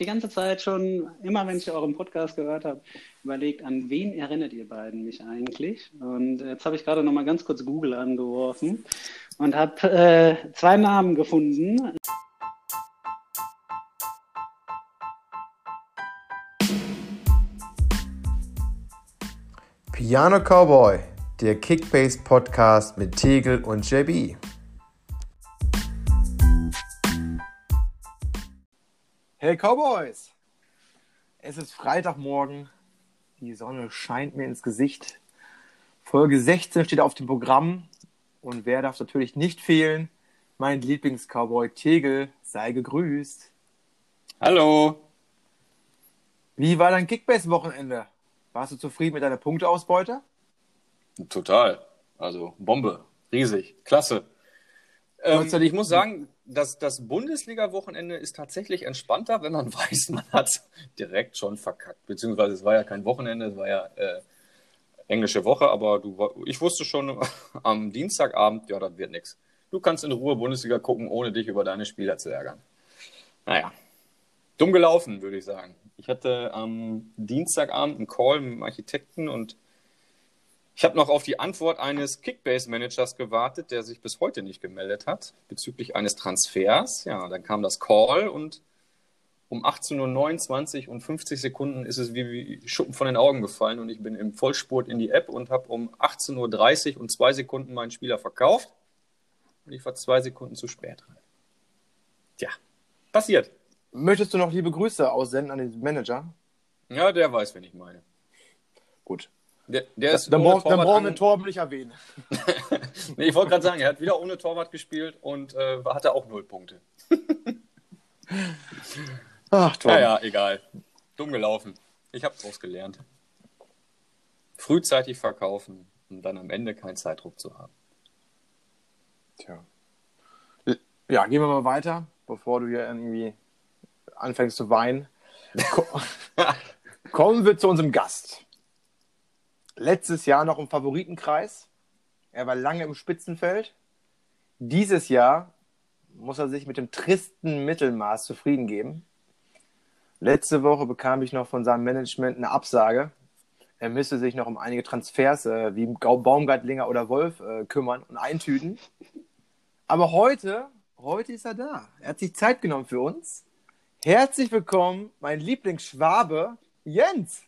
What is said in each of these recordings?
die ganze Zeit schon, immer wenn ich euren Podcast gehört habe, überlegt, an wen erinnert ihr beiden mich eigentlich? Und jetzt habe ich gerade noch mal ganz kurz Google angeworfen und habe äh, zwei Namen gefunden. Piano Cowboy, der Kickbase Podcast mit Tegel und JB. Hey Cowboys! Es ist Freitagmorgen. Die Sonne scheint mir ins Gesicht. Folge 16 steht auf dem Programm. Und wer darf natürlich nicht fehlen? Mein Lieblingscowboy Tegel. Sei gegrüßt. Hallo. Wie war dein Kickbase-Wochenende? Warst du zufrieden mit deiner Punkteausbeute? Total. Also Bombe. Riesig. Klasse. Ähm, ich muss sagen, das, das Bundesliga-Wochenende ist tatsächlich entspannter, wenn man weiß, man hat es direkt schon verkackt. Beziehungsweise es war ja kein Wochenende, es war ja äh, englische Woche, aber du, ich wusste schon am Dienstagabend, ja, das wird nichts. Du kannst in Ruhe Bundesliga gucken, ohne dich über deine Spieler zu ärgern. Naja, dumm gelaufen, würde ich sagen. Ich hatte am Dienstagabend einen Call mit dem Architekten und ich habe noch auf die Antwort eines Kickbase-Managers gewartet, der sich bis heute nicht gemeldet hat bezüglich eines Transfers. Ja, dann kam das Call und um 18.29 Uhr und 50 Sekunden ist es wie Schuppen von den Augen gefallen und ich bin im Vollspurt in die App und habe um 18.30 Uhr und zwei Sekunden meinen Spieler verkauft und ich war zwei Sekunden zu spät dran. Tja, passiert. Möchtest du noch liebe Grüße aussenden an den Manager? Ja, der weiß, wen ich meine. Gut. Der, der ist dann, brauch, dann brauchen wir Torben nicht erwähnen. nee, ich wollte gerade sagen, er hat wieder ohne Torwart gespielt und äh, hatte auch null Punkte. Ach, Torben. Naja, egal. Dumm gelaufen. Ich habe daraus gelernt. Frühzeitig verkaufen und dann am Ende keinen Zeitdruck zu haben. Tja. Ja, gehen wir mal weiter, bevor du hier irgendwie anfängst zu weinen. Kommen wir zu unserem Gast letztes Jahr noch im Favoritenkreis. Er war lange im Spitzenfeld. Dieses Jahr muss er sich mit dem tristen Mittelmaß zufrieden geben. Letzte Woche bekam ich noch von seinem Management eine Absage. Er müsste sich noch um einige Transfers äh, wie Baumgartlinger oder Wolf äh, kümmern und eintüten. Aber heute, heute ist er da. Er hat sich Zeit genommen für uns. Herzlich willkommen, mein Lieblingsschwabe, Jens.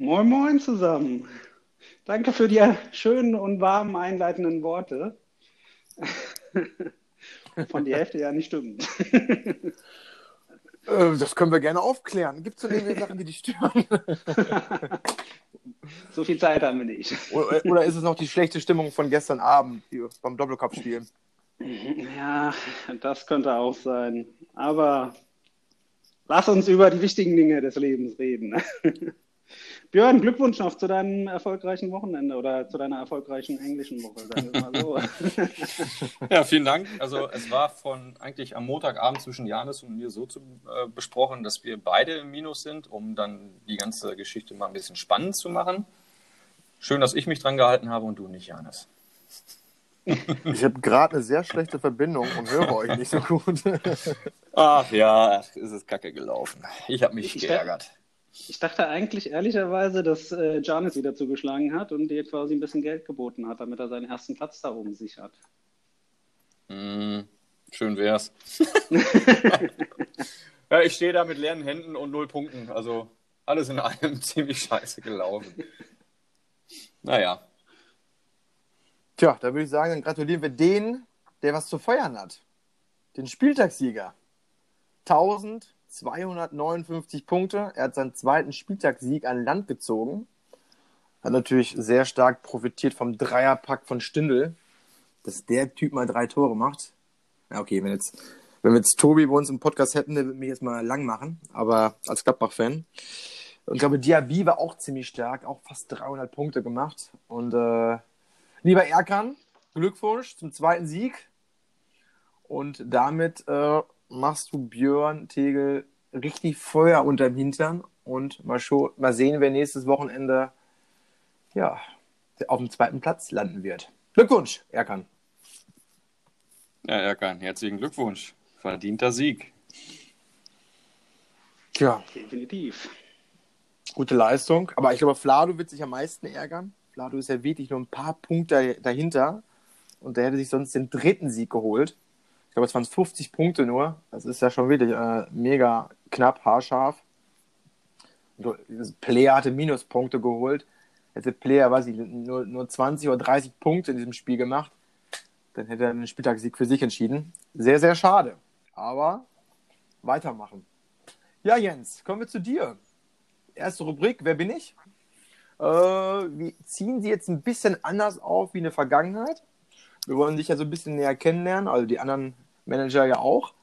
Moin, moin zusammen. Danke für die schönen und warmen einleitenden Worte. Von die Hälfte ja nicht stimmt. Äh, das können wir gerne aufklären. Gibt es so irgendwie Sachen, die dich stören? so viel Zeit haben wir nicht. Oder ist es noch die schlechte Stimmung von gestern Abend beim Doppelkopfspiel? Ja, das könnte auch sein. Aber lass uns über die wichtigen Dinge des Lebens reden. Björn, Glückwunsch noch zu deinem erfolgreichen Wochenende oder zu deiner erfolgreichen englischen Woche, sagen wir mal so. ja, vielen Dank. Also es war von eigentlich am Montagabend zwischen Janis und mir so zu, äh, besprochen, dass wir beide im Minus sind, um dann die ganze Geschichte mal ein bisschen spannend zu machen. Schön, dass ich mich dran gehalten habe und du nicht, Janis. Ich habe gerade eine sehr schlechte Verbindung und höre euch nicht so gut. Ach ja, ist es kacke gelaufen. Ich habe mich ich geärgert. Ich dachte eigentlich ehrlicherweise, dass äh, Janis wieder zugeschlagen hat und dir quasi ein bisschen Geld geboten hat, damit er seinen ersten Platz da oben sichert. Mm, schön wär's. ja, ich stehe da mit leeren Händen und null Punkten. Also alles in allem ziemlich scheiße gelaufen. Naja. Tja, da würde ich sagen, dann gratulieren wir den, der was zu feiern hat. Den Spieltagssieger. 1000 259 Punkte. Er hat seinen zweiten Spieltagssieg an Land gezogen. Hat natürlich sehr stark profitiert vom Dreierpack von Stindl, dass der Typ mal drei Tore macht. Ja, okay, wenn jetzt, wenn wir jetzt Tobi bei uns im Podcast hätten, der würde mich jetzt mal lang machen, aber als Gladbach-Fan. Und ich glaube, Diaby war auch ziemlich stark, auch fast 300 Punkte gemacht. Und äh, lieber Erkan, Glückwunsch zum zweiten Sieg. Und damit äh, machst du Björn Tegel richtig Feuer unterm Hintern und mal, schon, mal sehen, wer nächstes Wochenende ja, auf dem zweiten Platz landen wird. Glückwunsch, Erkan. Ja, Erkan, herzlichen Glückwunsch. Verdienter Sieg. Tja. Definitiv. Gute Leistung. Aber ich glaube, Flado wird sich am meisten ärgern. Flado ist ja wirklich nur ein paar Punkte dahinter. Und der hätte sich sonst den dritten Sieg geholt. Glaube, es waren 50 Punkte nur. Das ist ja schon wirklich äh, mega knapp, haarscharf. Player hatte Minuspunkte geholt. Hätte Player, weiß ich, nur, nur 20 oder 30 Punkte in diesem Spiel gemacht, dann hätte er den Spieltagssieg für sich entschieden. Sehr, sehr schade. Aber weitermachen. Ja, Jens, kommen wir zu dir. Erste Rubrik, wer bin ich? Äh, wir ziehen sie jetzt ein bisschen anders auf wie in der Vergangenheit. Wir wollen dich ja so ein bisschen näher kennenlernen, also die anderen Manager ja auch.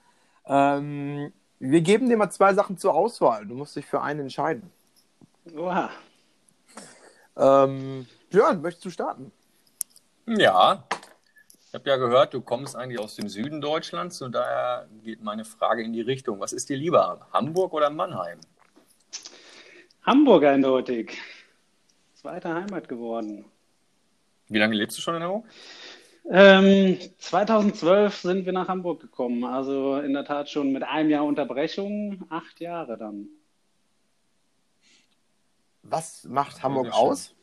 Ähm, wir geben dir mal zwei Sachen zur Auswahl. Du musst dich für einen entscheiden. Oha. Ähm, Björn, möchtest du starten? Ja. Ich habe ja gehört, du kommst eigentlich aus dem Süden Deutschlands und daher geht meine Frage in die Richtung. Was ist dir lieber, Hamburg oder Mannheim? Hamburg eindeutig. Zweite Heimat geworden. Wie lange lebst du schon in Hamburg? Ähm, 2012 sind wir nach Hamburg gekommen, also in der Tat schon mit einem Jahr Unterbrechung, acht Jahre dann. Was macht Hamburg aus?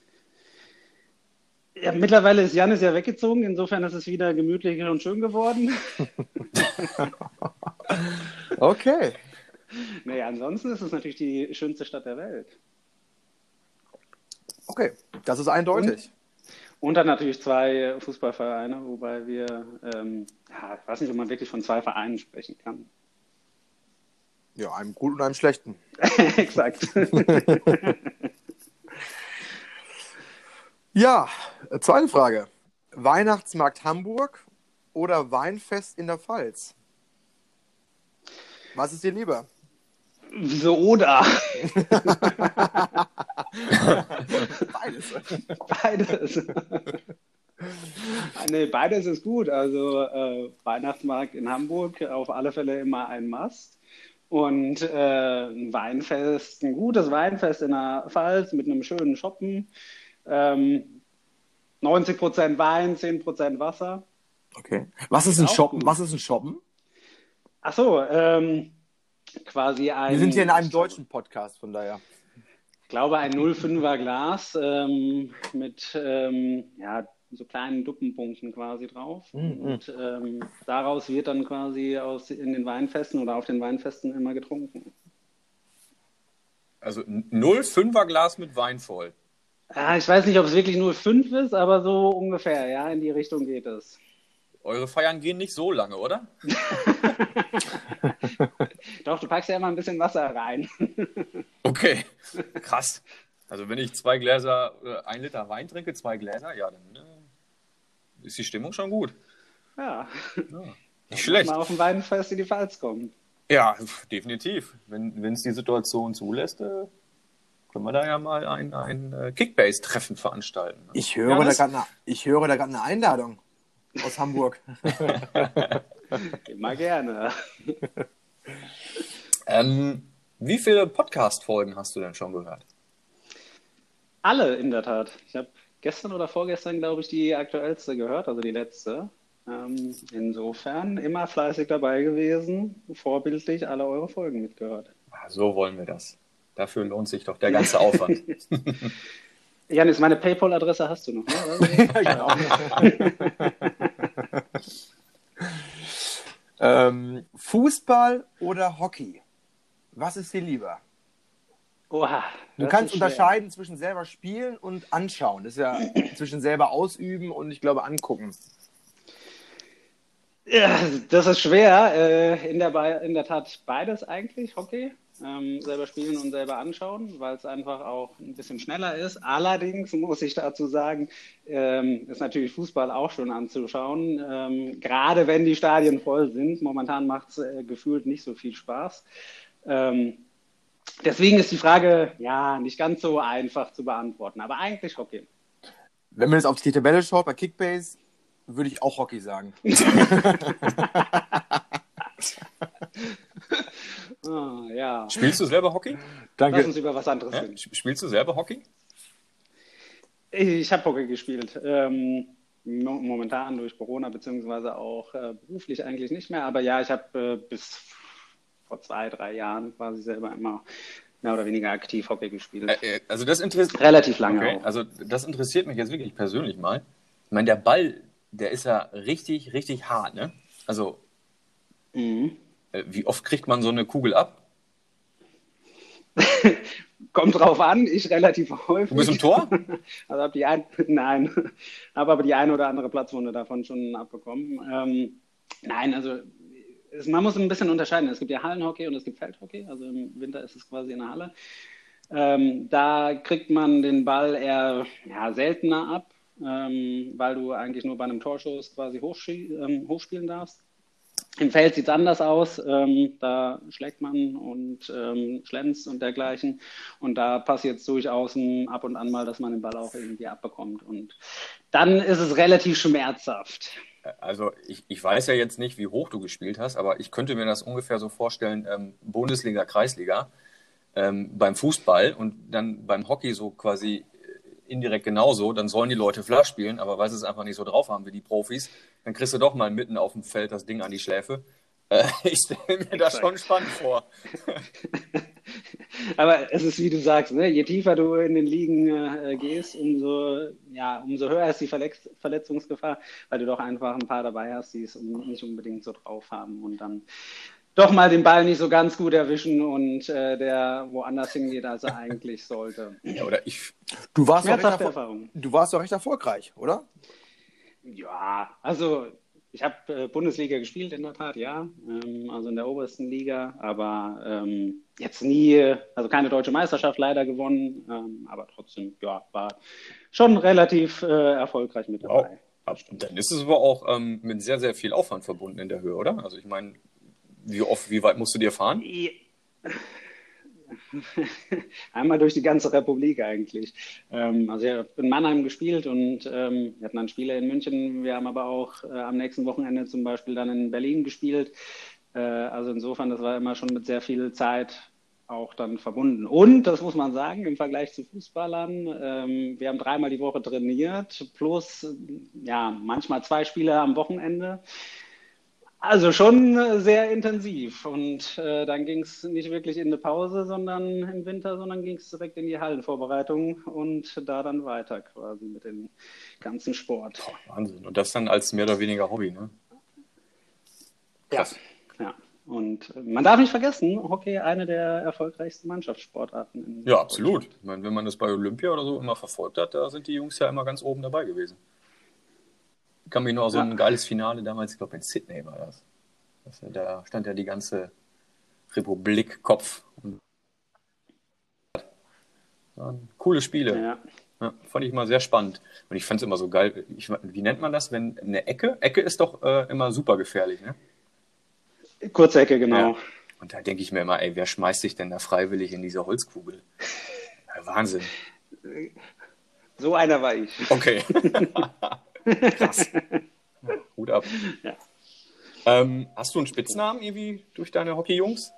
Ja, mittlerweile ist Janis ja weggezogen, insofern ist es wieder gemütlich und schön geworden. okay. Naja, ansonsten ist es natürlich die schönste Stadt der Welt. Okay, das ist eindeutig. Und und dann natürlich zwei Fußballvereine, wobei wir, ähm, ja, ich weiß nicht, ob man wirklich von zwei Vereinen sprechen kann. Ja, einem guten und einem schlechten. Exakt. ja, zweite Frage. Weihnachtsmarkt Hamburg oder Weinfest in der Pfalz? Was ist dir lieber? Wieso oder? beides. Beides. nee, beides ist gut. Also äh, Weihnachtsmarkt in Hamburg auf alle Fälle immer ein Must. Und äh, ein Weinfest, ein gutes Weinfest in der Pfalz mit einem schönen Shoppen. Ähm, 90% Wein, 10% Wasser. Okay. Was ist ein Shoppen? Was ist ein Shoppen? Ach so, ähm, quasi ein. Wir sind hier in einem deutschen Podcast, von daher. Ich glaube, ein 05er Glas ähm, mit ähm, ja, so kleinen Duppenpunkten quasi drauf. Mhm. Und ähm, daraus wird dann quasi aus, in den Weinfesten oder auf den Weinfesten immer getrunken. Also 05er Glas mit Wein voll. Ja, ich weiß nicht, ob es wirklich 05 ist, aber so ungefähr, ja, in die Richtung geht es. Eure Feiern gehen nicht so lange, oder? Doch, du packst ja immer ein bisschen Wasser rein. okay, krass. Also wenn ich zwei Gläser, äh, ein Liter Wein trinke, zwei Gläser, ja, dann äh, ist die Stimmung schon gut. Ja. ja nicht schlecht. Mal auf dem Weinfest in die Pfalz kommen. Ja, definitiv. Wenn es die Situation zulässt, äh, können wir da ja mal ein, ein äh, Kickbase-Treffen veranstalten. Ich höre, ja, da grad eine, ich höre da gerade eine Einladung aus Hamburg. Immer gerne. ähm, wie viele Podcast-Folgen hast du denn schon gehört? Alle in der Tat. Ich habe gestern oder vorgestern, glaube ich, die aktuellste gehört, also die letzte. Ähm, insofern immer fleißig dabei gewesen, vorbildlich alle eure Folgen mitgehört. Ah, so wollen wir das. Dafür lohnt sich doch der ganze Aufwand. Janis, meine PayPal-Adresse hast du noch, ne? genau. ähm, Fußball oder Hockey? Was ist dir lieber? Oha, du kannst unterscheiden zwischen selber spielen und anschauen. Das ist ja zwischen selber ausüben und ich glaube angucken. Ja, das ist schwer. Äh, in, der in der Tat beides eigentlich, Hockey ähm, selber spielen und selber anschauen, weil es einfach auch ein bisschen schneller ist. Allerdings muss ich dazu sagen, ähm, ist natürlich Fußball auch schon anzuschauen, ähm, gerade wenn die Stadien voll sind. Momentan macht es äh, gefühlt nicht so viel Spaß. Ähm, deswegen ist die Frage ja nicht ganz so einfach zu beantworten, aber eigentlich Hockey. Wenn man jetzt auf die Tabelle schaut bei Kickbase, würde ich auch Hockey sagen. Ah, ja. Spielst du selber Hockey? Danke. Lass uns über was anderes ja? Spielst du selber Hockey? Ich habe Hockey gespielt. Ähm, momentan durch Corona, beziehungsweise auch äh, beruflich eigentlich nicht mehr. Aber ja, ich habe äh, bis vor zwei, drei Jahren quasi selber immer mehr oder weniger aktiv Hockey gespielt. Äh, also das interessiert relativ lange okay. auch. Also das interessiert mich jetzt wirklich persönlich mal. Ich meine, der Ball, der ist ja richtig, richtig hart, ne? Also mhm. Äh, wie oft kriegt man so eine Kugel ab? Kommt drauf an, ich relativ häufig. Du bist im Tor? Also habe die ein, nein, habe aber die eine oder andere Platzwunde davon schon abbekommen. Ähm, nein, also es, man muss ein bisschen unterscheiden. Es gibt ja Hallenhockey und es gibt Feldhockey. Also im Winter ist es quasi in der Halle. Ähm, da kriegt man den Ball eher ja, seltener ab, ähm, weil du eigentlich nur bei einem Torschuss quasi ähm, hochspielen darfst. Im Feld sieht es anders aus. Ähm, da schlägt man und ähm, schlänzt und dergleichen. Und da passiert es durchaus ab und an mal, dass man den Ball auch irgendwie abbekommt. Und dann ist es relativ schmerzhaft. Also ich, ich weiß ja jetzt nicht, wie hoch du gespielt hast, aber ich könnte mir das ungefähr so vorstellen, ähm, Bundesliga, Kreisliga, ähm, beim Fußball und dann beim Hockey so quasi indirekt genauso, dann sollen die Leute flach spielen, aber weil sie es einfach nicht so drauf haben wie die Profis, dann kriegst du doch mal mitten auf dem Feld das Ding an die Schläfe. Äh, ich stelle mir das schon spannend vor. aber es ist, wie du sagst, ne? je tiefer du in den Ligen äh, gehst, umso, ja, umso höher ist die Verletz Verletzungsgefahr, weil du doch einfach ein paar dabei hast, die es nicht unbedingt so drauf haben und dann doch mal den Ball nicht so ganz gut erwischen und äh, der woanders hingeht, als er eigentlich sollte. Ja, oder ich. Du warst, doch recht, Erfahrung. du warst doch recht erfolgreich, oder? Ja, also ich habe äh, Bundesliga gespielt in der Tat, ja, ähm, also in der obersten Liga, aber ähm, jetzt nie, also keine deutsche Meisterschaft leider gewonnen, ähm, aber trotzdem, ja, war schon relativ äh, erfolgreich mit dabei. Wow. Dann ist es aber auch ähm, mit sehr, sehr viel Aufwand verbunden in der Höhe, oder? Also ich meine, wie oft, wie weit musst du dir fahren? Einmal durch die ganze Republik eigentlich. Ähm, also ich habe in Mannheim gespielt und ähm, wir hatten dann Spiele in München. Wir haben aber auch äh, am nächsten Wochenende zum Beispiel dann in Berlin gespielt. Äh, also insofern, das war immer schon mit sehr viel Zeit auch dann verbunden. Und, das muss man sagen, im Vergleich zu Fußballern, ähm, wir haben dreimal die Woche trainiert, plus ja, manchmal zwei Spiele am Wochenende. Also schon äh, sehr intensiv. Und äh, dann ging es nicht wirklich in eine Pause, sondern im Winter, sondern ging es direkt in die Hallenvorbereitung und da dann weiter quasi mit dem ganzen Sport. Boah, Wahnsinn. Und das dann als mehr oder weniger Hobby, ne? Krass. Ja. ja. Und äh, man darf nicht vergessen, Hockey eine der erfolgreichsten Mannschaftssportarten. ja, absolut. Ich meine, wenn man das bei Olympia oder so immer verfolgt hat, da sind die Jungs ja immer ganz oben dabei gewesen kann mich noch so ein geiles Finale damals, ich glaube in Sydney war das. das. Da stand ja die ganze Republik Kopf. coole Spiele. Ja. Ja, fand ich immer sehr spannend. Und ich fand es immer so geil. Ich, wie nennt man das, wenn eine Ecke? Ecke ist doch äh, immer super gefährlich, ne? Kurze Ecke, genau. Ja. Und da denke ich mir immer, ey, wer schmeißt sich denn da freiwillig in diese Holzkugel? Wahnsinn. So einer war ich. Okay. Krass. Hut ab. Ja. Ähm, hast du einen Spitznamen irgendwie durch deine Hockey-Jungs?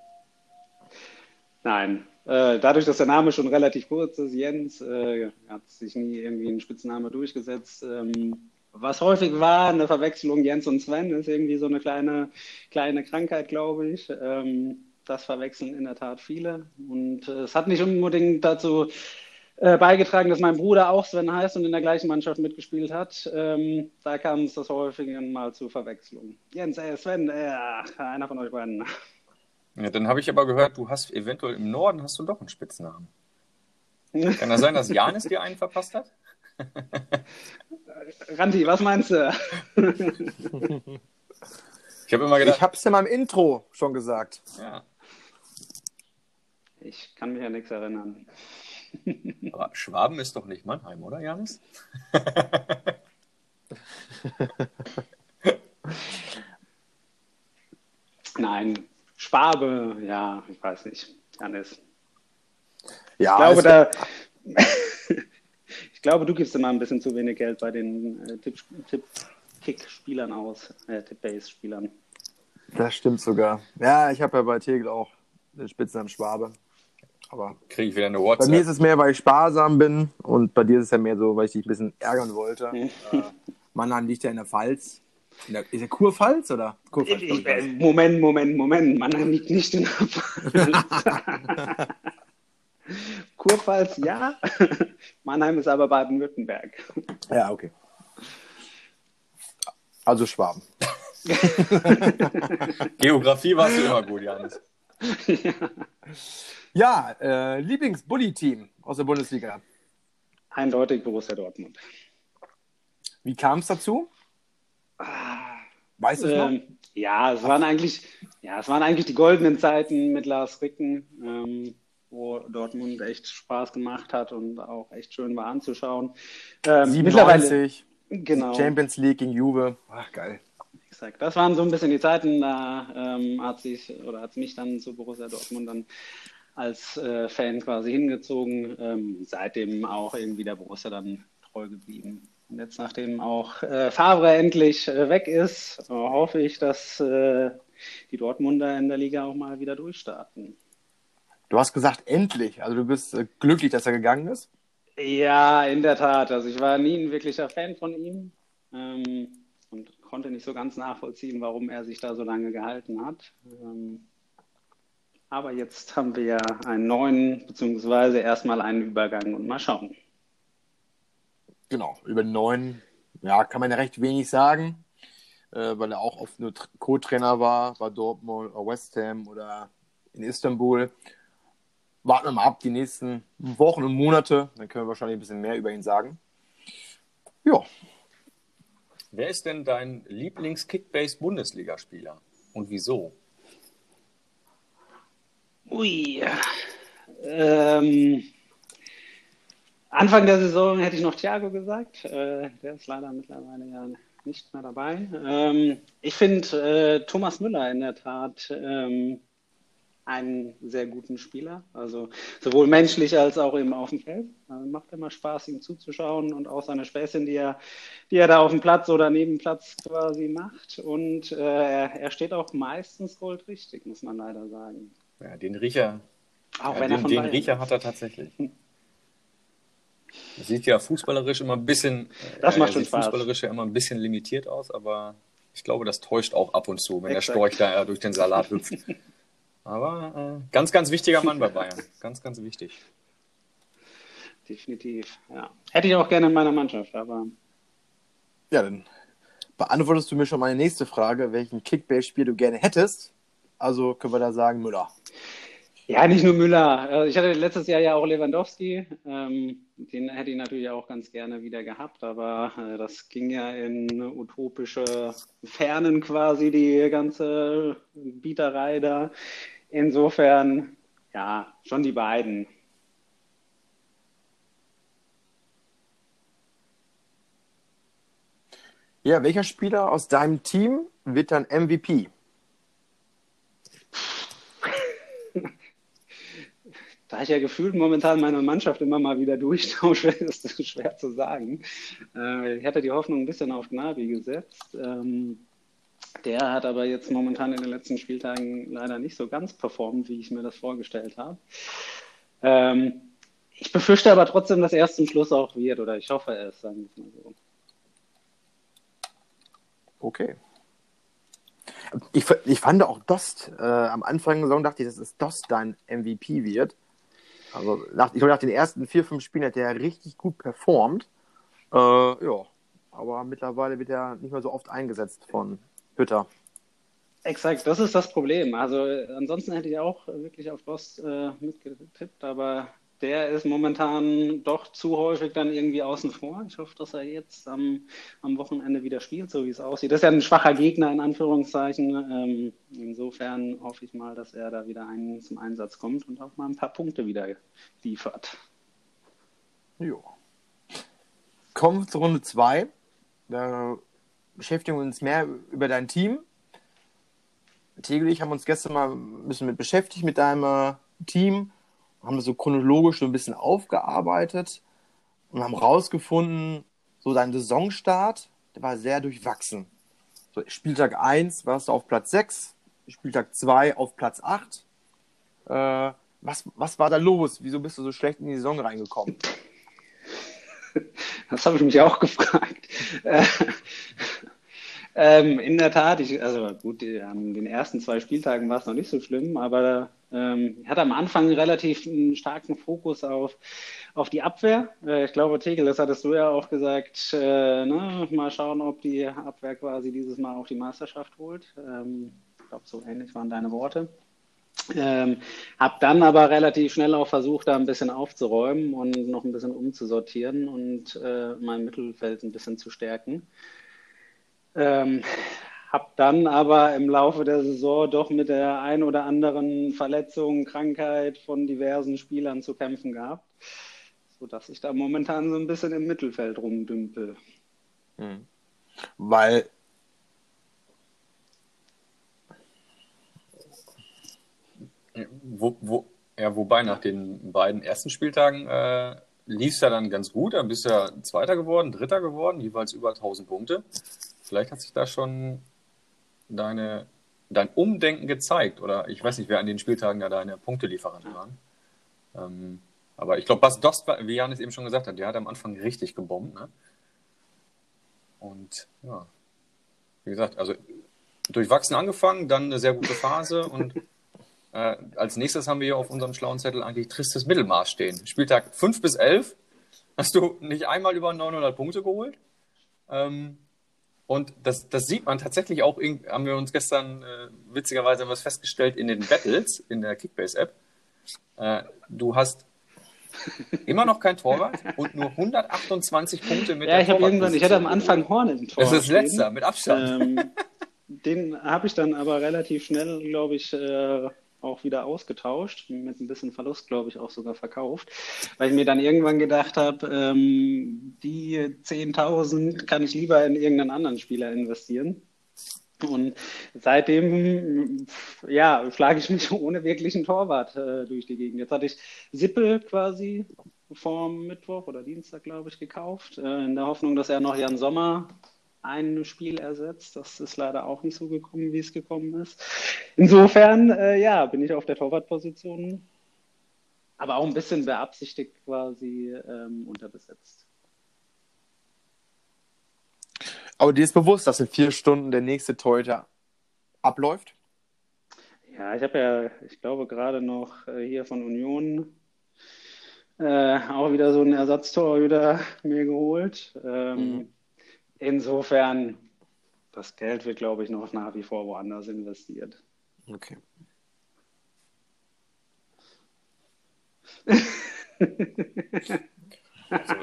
Nein. Äh, dadurch, dass der Name schon relativ kurz ist, Jens, äh, hat sich nie irgendwie ein Spitzname durchgesetzt. Ähm, was häufig war, eine Verwechslung Jens und Sven, ist irgendwie so eine kleine, kleine Krankheit, glaube ich. Ähm, das verwechseln in der Tat viele. Und äh, es hat nicht unbedingt dazu äh, beigetragen, dass mein Bruder auch Sven heißt und in der gleichen Mannschaft mitgespielt hat. Ähm, da kam es das häufiger mal zu Verwechslungen. Jens, äh, Sven, äh, einer von euch beiden. Ja, dann habe ich aber gehört, du hast eventuell im Norden hast du doch einen Spitznamen. Kann das sein, dass Janis dir einen verpasst hat? Ranti, was meinst du? ich habe immer gedacht. Ich habe es ja mal im Intro schon gesagt. Ja. Ich kann mich an nichts erinnern. Aber Schwaben ist doch nicht Mannheim, oder, Janis? Nein, Schwabe, ja, ich weiß nicht. Janis. Ja, ich glaube, da, ich glaube, du gibst immer ein bisschen zu wenig Geld bei den äh, Tipp-Kick-Spielern aus, äh, Tipp-Base-Spielern. Das stimmt sogar. Ja, ich habe ja bei Tegel auch den Spitznamen Schwabe. Aber kriege ich wieder eine WhatsApp. Bei mir ist es mehr, weil ich sparsam bin und bei dir ist es ja mehr so, weil ich dich ein bisschen ärgern wollte. äh, Mannheim liegt ja in der Pfalz Ist er Kurpfalz oder? Kurpfalz, ich, äh, Moment, Moment, Moment. Mannheim liegt nicht in der Pfalz. Kurpfalz, ja. Mannheim ist aber Baden-Württemberg. Ja, okay. Also Schwaben. Geografie war es immer gut, Janis. Ja, äh, Lieblings-Bully-Team aus der Bundesliga. Eindeutig Borussia Dortmund. Wie kam es dazu? Weißt du es noch? Ähm, ja, es waren eigentlich, ja, es waren eigentlich die goldenen Zeiten mit Lars Ricken, ähm, wo Dortmund echt Spaß gemacht hat und auch echt schön war anzuschauen. Ähm, 97, genau. Champions League gegen Juve. Ach, geil. Exakt. Das waren so ein bisschen die Zeiten, da ähm, hat sich oder hat mich dann zu Borussia Dortmund dann als äh, Fan quasi hingezogen. Ähm, seitdem auch irgendwie der Borussia dann treu geblieben. Und jetzt, nachdem auch äh, Favre endlich äh, weg ist, hoffe ich, dass äh, die Dortmunder in der Liga auch mal wieder durchstarten. Du hast gesagt, endlich. Also du bist äh, glücklich, dass er gegangen ist? Ja, in der Tat. Also ich war nie ein wirklicher Fan von ihm ähm, und konnte nicht so ganz nachvollziehen, warum er sich da so lange gehalten hat. Ähm, aber jetzt haben wir ja einen neuen, beziehungsweise erstmal einen Übergang und mal schauen. Genau, über den neuen, ja, kann man ja recht wenig sagen, äh, weil er auch oft nur Co-Trainer war, bei Dortmund oder West Ham oder in Istanbul. Warten wir mal ab, die nächsten Wochen und Monate, dann können wir wahrscheinlich ein bisschen mehr über ihn sagen. Ja. Wer ist denn dein Lieblings-Kickbase-Bundesligaspieler und wieso? Ui. Ähm, Anfang der Saison hätte ich noch Thiago gesagt. Äh, der ist leider mittlerweile ja nicht mehr dabei. Ähm, ich finde äh, Thomas Müller in der Tat ähm, einen sehr guten Spieler. Also sowohl menschlich als auch eben auf dem Feld. Also macht immer Spaß, ihm zuzuschauen und auch seine Späßchen, die er, die er da auf dem Platz oder neben Platz quasi macht. Und äh, er steht auch meistens goldrichtig, muss man leider sagen. Ja, den Riecher, Auch ja, den, den Riecher hat er tatsächlich. Er sieht ja fußballerisch immer ein bisschen, das macht äh, schon Spaß. fußballerisch ja immer ein bisschen limitiert aus, aber ich glaube, das täuscht auch ab und zu, wenn Exakt. der Storch da durch den Salat hüpft. aber äh, ganz, ganz wichtiger Mann bei Bayern. Ganz, ganz wichtig. Definitiv, ja. Hätte ich auch gerne in meiner Mannschaft, aber. Ja, dann beantwortest du mir schon meine nächste Frage, welchen Kickbase-Spiel du gerne hättest. Also können wir da sagen, Müller. Ja, nicht nur Müller. Also ich hatte letztes Jahr ja auch Lewandowski. Ähm, den hätte ich natürlich auch ganz gerne wieder gehabt, aber äh, das ging ja in utopische Fernen quasi, die ganze Bieterei da. Insofern, ja, schon die beiden. Ja, welcher Spieler aus deinem Team wird dann MVP? Da ich ja gefühlt momentan meine Mannschaft immer mal wieder durchtausche, ist das schwer zu sagen. Äh, ich hatte die Hoffnung ein bisschen auf Gnabi gesetzt. Ähm, der hat aber jetzt momentan in den letzten Spieltagen leider nicht so ganz performt, wie ich mir das vorgestellt habe. Ähm, ich befürchte aber trotzdem, dass er zum Schluss auch wird, oder ich hoffe es, sagen wir mal so. Okay. Ich, ich fand auch Dost, äh, am Anfang der Saison dachte ich, dass es Dost dein MVP wird. Also nach, ich glaube, nach den ersten vier, fünf Spielen hat er richtig gut performt. Äh, ja, aber mittlerweile wird er nicht mehr so oft eingesetzt von Hütter. Exakt, das ist das Problem. Also ansonsten hätte ich auch wirklich auf Rost äh, mitgetippt, aber der ist momentan doch zu häufig dann irgendwie außen vor. Ich hoffe, dass er jetzt am, am Wochenende wieder spielt, so wie es aussieht. Das ist ja ein schwacher Gegner in Anführungszeichen. Ähm, insofern hoffe ich mal, dass er da wieder ein, zum Einsatz kommt und auch mal ein paar Punkte wieder liefert. Jo. Kommen wir zur Runde 2. Da beschäftigen wir uns mehr über dein Team. Tegel und ich haben uns gestern mal ein bisschen mit beschäftigt mit deinem äh, Team haben das so chronologisch so ein bisschen aufgearbeitet und haben rausgefunden, so dein Saisonstart, der war sehr durchwachsen. So, Spieltag 1 warst du auf Platz 6, Spieltag 2 auf Platz 8. Äh, was, was war da los? Wieso bist du so schlecht in die Saison reingekommen? Das habe ich mich auch gefragt. Ähm, in der Tat, ich, also gut, an den ersten zwei Spieltagen war es noch nicht so schlimm, aber ähm, hatte am Anfang relativ einen starken Fokus auf, auf die Abwehr. Äh, ich glaube, Tegel, das hattest du ja auch gesagt, äh, ne? mal schauen, ob die Abwehr quasi dieses Mal auch die Meisterschaft holt. Ähm, ich glaube, so ähnlich waren deine Worte. Ähm, habe dann aber relativ schnell auch versucht, da ein bisschen aufzuräumen und noch ein bisschen umzusortieren und äh, mein Mittelfeld ein bisschen zu stärken. Ähm, habe dann aber im Laufe der Saison doch mit der ein oder anderen Verletzung, Krankheit von diversen Spielern zu kämpfen gehabt, sodass ich da momentan so ein bisschen im Mittelfeld rumdümpel. Hm. Weil Wo, wo, ja, wobei nach den beiden ersten Spieltagen äh, lief es ja dann ganz gut. Dann bist du ja Zweiter geworden, Dritter geworden, jeweils über 1000 Punkte. Vielleicht hat sich da schon deine, dein Umdenken gezeigt. Oder ich weiß nicht, wer an den Spieltagen da deine Punktelieferanten waren. Ähm, aber ich glaube, Bas Dost, wie Janis eben schon gesagt hat, der hat am Anfang richtig gebombt. Ne? Und ja, wie gesagt, also durchwachsen angefangen, dann eine sehr gute Phase und äh, als nächstes haben wir hier auf unserem schlauen Zettel eigentlich tristes Mittelmaß stehen. Spieltag 5 bis 11 hast du nicht einmal über 900 Punkte geholt. Ähm, und das, das sieht man tatsächlich auch, haben wir uns gestern äh, witzigerweise was festgestellt in den Battles in der Kickbase-App. Äh, du hast immer noch kein Torwart und nur 128 Punkte mit ja, der ich irgendwann, ich hatte am Anfang Horn im Tor. Das ist letzter, mit Abstand. Ähm, den habe ich dann aber relativ schnell, glaube ich, äh, auch wieder ausgetauscht, mit ein bisschen Verlust, glaube ich, auch sogar verkauft, weil ich mir dann irgendwann gedacht habe, ähm, die 10.000 kann ich lieber in irgendeinen anderen Spieler investieren. Und seitdem, ja, schlage ich mich ohne wirklichen Torwart äh, durch die Gegend. Jetzt hatte ich Sippel quasi vor Mittwoch oder Dienstag, glaube ich, gekauft, äh, in der Hoffnung, dass er noch Jan Sommer ein Spiel ersetzt. Das ist leider auch nicht so gekommen, wie es gekommen ist. Insofern, äh, ja, bin ich auf der Torwartposition, aber auch ein bisschen beabsichtigt quasi ähm, unterbesetzt. Aber dir ist bewusst, dass in vier Stunden der nächste Torhüter abläuft? Ja, ich habe ja, ich glaube, gerade noch äh, hier von Union äh, auch wieder so einen Ersatztorhüter mir geholt. Ähm, mhm. Insofern, das Geld wird, glaube ich, noch nach wie vor woanders investiert. Okay. also,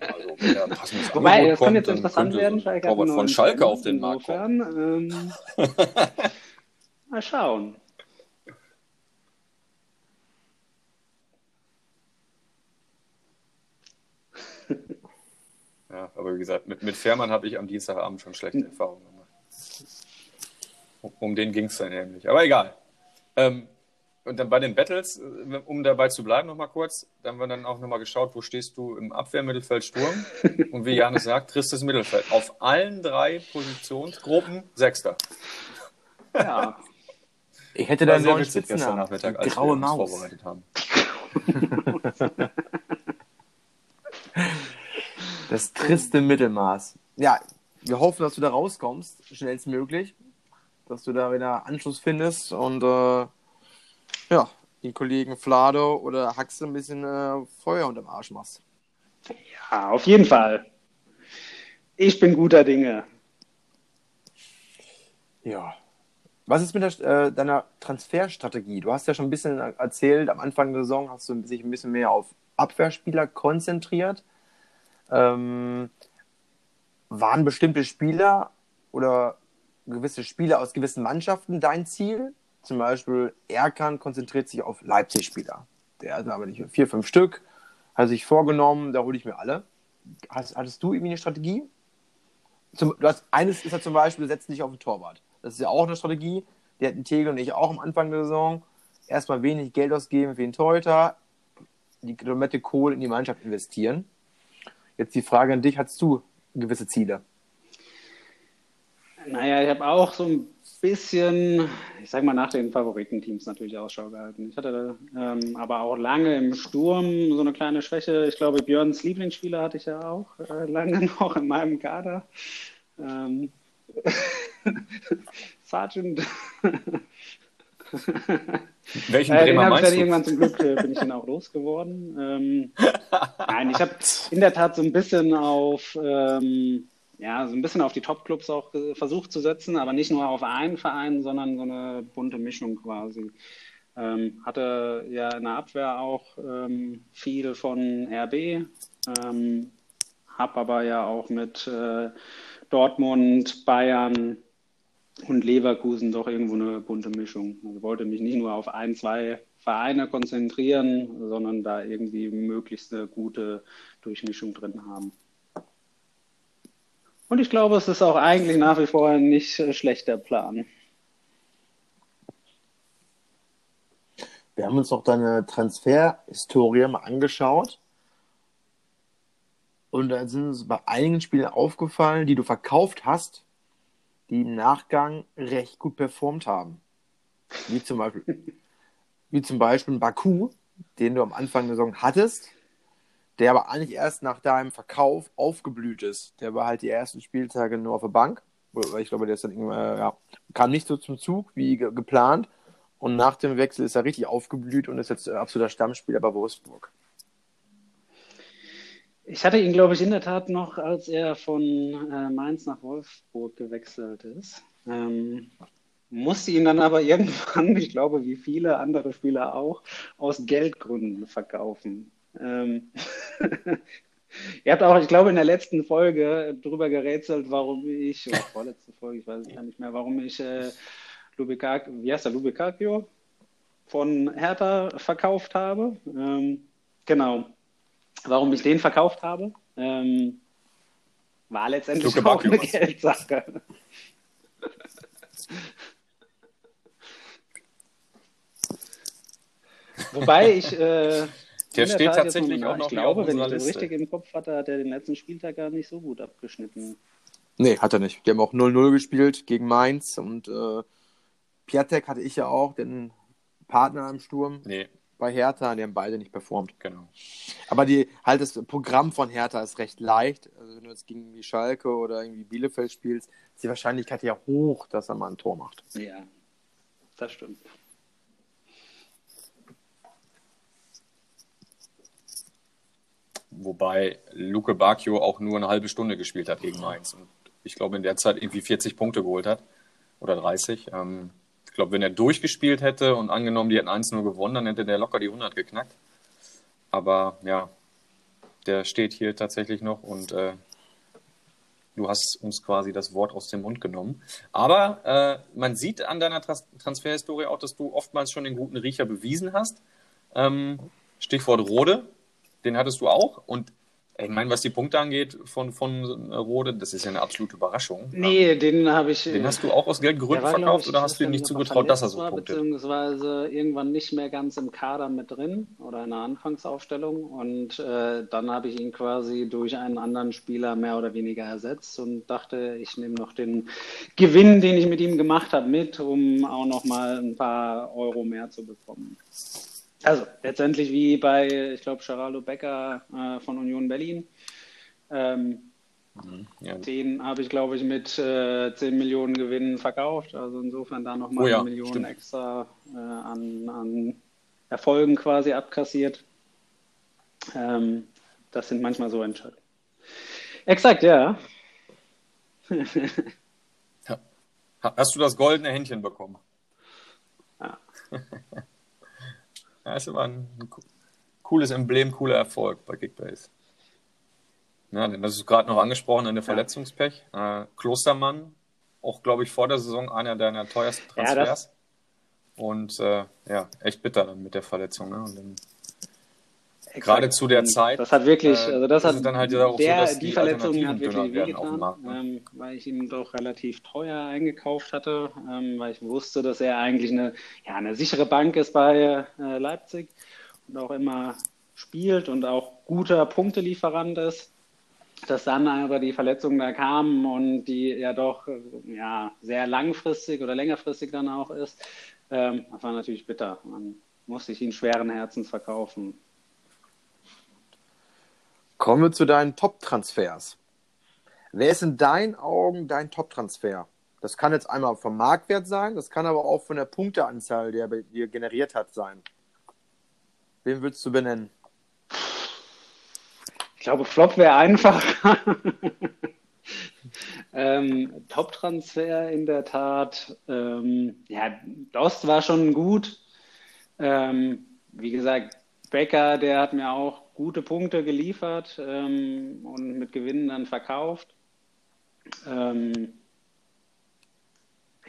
also wenn passendes Wobei, das kann jetzt interessant werden. Robert von Schalke auf den Markt kommen. Ähm, mal schauen. Ja, aber wie gesagt, mit, mit Fährmann habe ich am Dienstagabend schon schlechte hm. Erfahrungen gemacht. Um, um den ging es dann nämlich. Aber egal. Ähm, und dann bei den Battles, äh, um dabei zu bleiben, nochmal kurz, da haben wir dann auch nochmal geschaut, wo stehst du im Abwehrmittelfeld Sturm? Und wie Janis sagt, tristes Mittelfeld. Auf allen drei Positionsgruppen Sechster. Ja. Ich hätte da einen neuen gestern Nachmittag, als graue wir uns Maus. vorbereitet haben. Das triste Mittelmaß. Ja, wir hoffen, dass du da rauskommst, schnellstmöglich. Dass du da wieder Anschluss findest und äh, ja, den Kollegen Flado oder Haxe ein bisschen äh, Feuer unterm Arsch machst. Ja, auf jeden Fall. Ich bin guter Dinge. Ja. Was ist mit der, äh, deiner Transferstrategie? Du hast ja schon ein bisschen erzählt, am Anfang der Saison hast du dich ein bisschen mehr auf Abwehrspieler konzentriert. Ähm, waren bestimmte Spieler oder gewisse Spieler aus gewissen Mannschaften dein Ziel? Zum Beispiel Erkan konzentriert sich auf Leipzig-Spieler. Der hat aber nicht vier, fünf Stück, hat sich vorgenommen, da hole ich mir alle. Hast, hattest du irgendwie eine Strategie? Zum, du hast, eines ist ja zum Beispiel, setzt dich auf den Torwart. Das ist ja auch eine Strategie. Die hatten Tegel und ich auch am Anfang der Saison. Erstmal wenig Geld ausgeben für den Torhüter, die Kilometer Kohle in die Mannschaft investieren. Jetzt die Frage an dich, hast du gewisse Ziele? Naja, ich habe auch so ein bisschen, ich sage mal, nach den Favoritenteams natürlich Ausschau gehalten. Ich hatte ähm, aber auch lange im Sturm so eine kleine Schwäche. Ich glaube, Björns Lieblingsspieler hatte ich ja auch äh, lange noch in meinem Kader. Ähm, Sergeant. Welchen äh, den habe ich dann du? irgendwann zum Glück äh, bin ich den auch losgeworden. Ähm, nein, ich habe in der Tat so ein bisschen auf ähm, ja so ein bisschen auf die Top-Clubs auch versucht zu setzen, aber nicht nur auf einen Verein, sondern so eine bunte Mischung quasi. Ähm, hatte ja in der Abwehr auch ähm, viel von RB, ähm, habe aber ja auch mit äh, Dortmund, Bayern und Leverkusen doch irgendwo eine bunte Mischung. Also wollte mich nicht nur auf ein, zwei Vereine konzentrieren, sondern da irgendwie möglichst eine gute Durchmischung drin haben. Und ich glaube, es ist auch eigentlich nach wie vor ein nicht schlechter Plan. Wir haben uns noch deine Transferhistorie mal angeschaut. Und da sind uns bei einigen Spielen aufgefallen, die du verkauft hast, die im Nachgang recht gut performt haben. Wie zum Beispiel, wie zum Beispiel Baku, den du am Anfang der Saison hattest, der aber eigentlich erst nach deinem Verkauf aufgeblüht ist. Der war halt die ersten Spieltage nur auf der Bank. Weil Ich glaube, der ist dann irgendwann, ja, kam nicht so zum Zug wie ge geplant. Und nach dem Wechsel ist er richtig aufgeblüht und ist jetzt absoluter Stammspieler bei Wolfsburg. Ich hatte ihn, glaube ich, in der Tat noch, als er von äh, Mainz nach Wolfsburg gewechselt ist. Ähm, musste ihn dann aber irgendwann, ich glaube, wie viele andere Spieler auch, aus Geldgründen verkaufen. Ähm, Ihr habt auch, ich glaube, in der letzten Folge drüber gerätselt, warum ich, oder vorletzte Folge, ich weiß es gar nicht mehr, warum ich äh, Lubekak, wie heißt der, Lubekakio von Hertha verkauft habe. Ähm, genau. Warum ich den verkauft habe, ähm, war letztendlich auch eine was? Geldsache. Wobei ich. Äh, Der steht Tat tatsächlich auch noch Ich glaube, wenn ich das Liste. richtig im Kopf hatte, hat er den letzten Spieltag gar nicht so gut abgeschnitten. Nee, hat er nicht. Die haben auch 0-0 gespielt gegen Mainz und äh, Piatek hatte ich ja auch, den Partner im Sturm Nee, bei Hertha, die haben beide nicht performt. genau. Aber die, halt das Programm von Hertha ist recht leicht. Also wenn du jetzt gegen die Schalke oder irgendwie Bielefeld spielst, ist die Wahrscheinlichkeit ja hoch, dass er mal ein Tor macht. Ja, das stimmt. Wobei Luke Bacchio auch nur eine halbe Stunde gespielt hat gegen Mainz. Und ich glaube, in der Zeit irgendwie 40 Punkte geholt hat. Oder 30. Ähm, ich glaube, wenn er durchgespielt hätte und angenommen, die hätten 1-0 gewonnen, dann hätte der locker die 100 geknackt. Aber ja, der steht hier tatsächlich noch und äh, du hast uns quasi das Wort aus dem Mund genommen. Aber äh, man sieht an deiner Trans Transferhistorie auch, dass du oftmals schon den guten Riecher bewiesen hast. Ähm, Stichwort Rode, den hattest du auch. Und ich meine, was die Punkte angeht von, von Rode, das ist ja eine absolute Überraschung. Nee, den habe ich. Den hast du auch aus Geldgründen war, verkauft ich, oder hast du ihm nicht zugetraut, dass er so war, punktet? Beziehungsweise irgendwann nicht mehr ganz im Kader mit drin oder in der Anfangsaufstellung. Und äh, dann habe ich ihn quasi durch einen anderen Spieler mehr oder weniger ersetzt und dachte, ich nehme noch den Gewinn, den ich mit ihm gemacht habe, mit, um auch noch mal ein paar Euro mehr zu bekommen. Also letztendlich wie bei, ich glaube, Geraldo Becker äh, von Union Berlin. Ähm, Ja. den habe ich, glaube ich, mit äh, 10 Millionen Gewinnen verkauft. Also insofern da nochmal Oh ja, eine Million stimmt. extra äh, an, an Erfolgen quasi abkassiert. Ähm, das sind manchmal so Entscheidungen. Exakt, ja. Ha- Hast du das goldene Händchen bekommen? Ja. ja, ist aber ein co- cooles Emblem, cooler Erfolg bei Kickbase. Ja, denn das ist gerade noch angesprochen, eine Verletzungspech. Äh, Klostermann, auch glaube ich vor der Saison einer deiner teuersten Ja, Transfers. das- Und äh, ja, echt bitter dann mit der Verletzung. Ne? Und dann, Gerade zu der Zeit, Das hat wirklich, äh, also das hat dann halt so, der, dass die die Verletzung hat wirklich wehgetan, ne? ähm, weil ich ihn doch relativ teuer eingekauft hatte, ähm, weil ich wusste, dass er eigentlich eine, ja, eine sichere Bank ist bei äh, Leipzig und auch immer spielt und auch guter Punktelieferant ist. Dass dann aber die Verletzung da kam und die ja doch ja, sehr langfristig oder längerfristig dann auch ist, ähm, das war natürlich bitter. Man musste ich ihn schweren Herzens verkaufen. Kommen wir zu deinen Top-Transfers. Wer ist in deinen Augen dein Top-Transfer? Das kann jetzt einmal vom Marktwert sein, das kann aber auch von der Punkteanzahl, die er dir generiert hat, sein. Wen würdest du benennen? Ich glaube, Flop wäre einfach. ähm, Top-Transfer in der Tat. Ähm, ja, Dost war schon gut. Ähm, wie gesagt, Becker, der hat mir auch gute Punkte geliefert ähm, und mit Gewinnen dann verkauft. Ähm,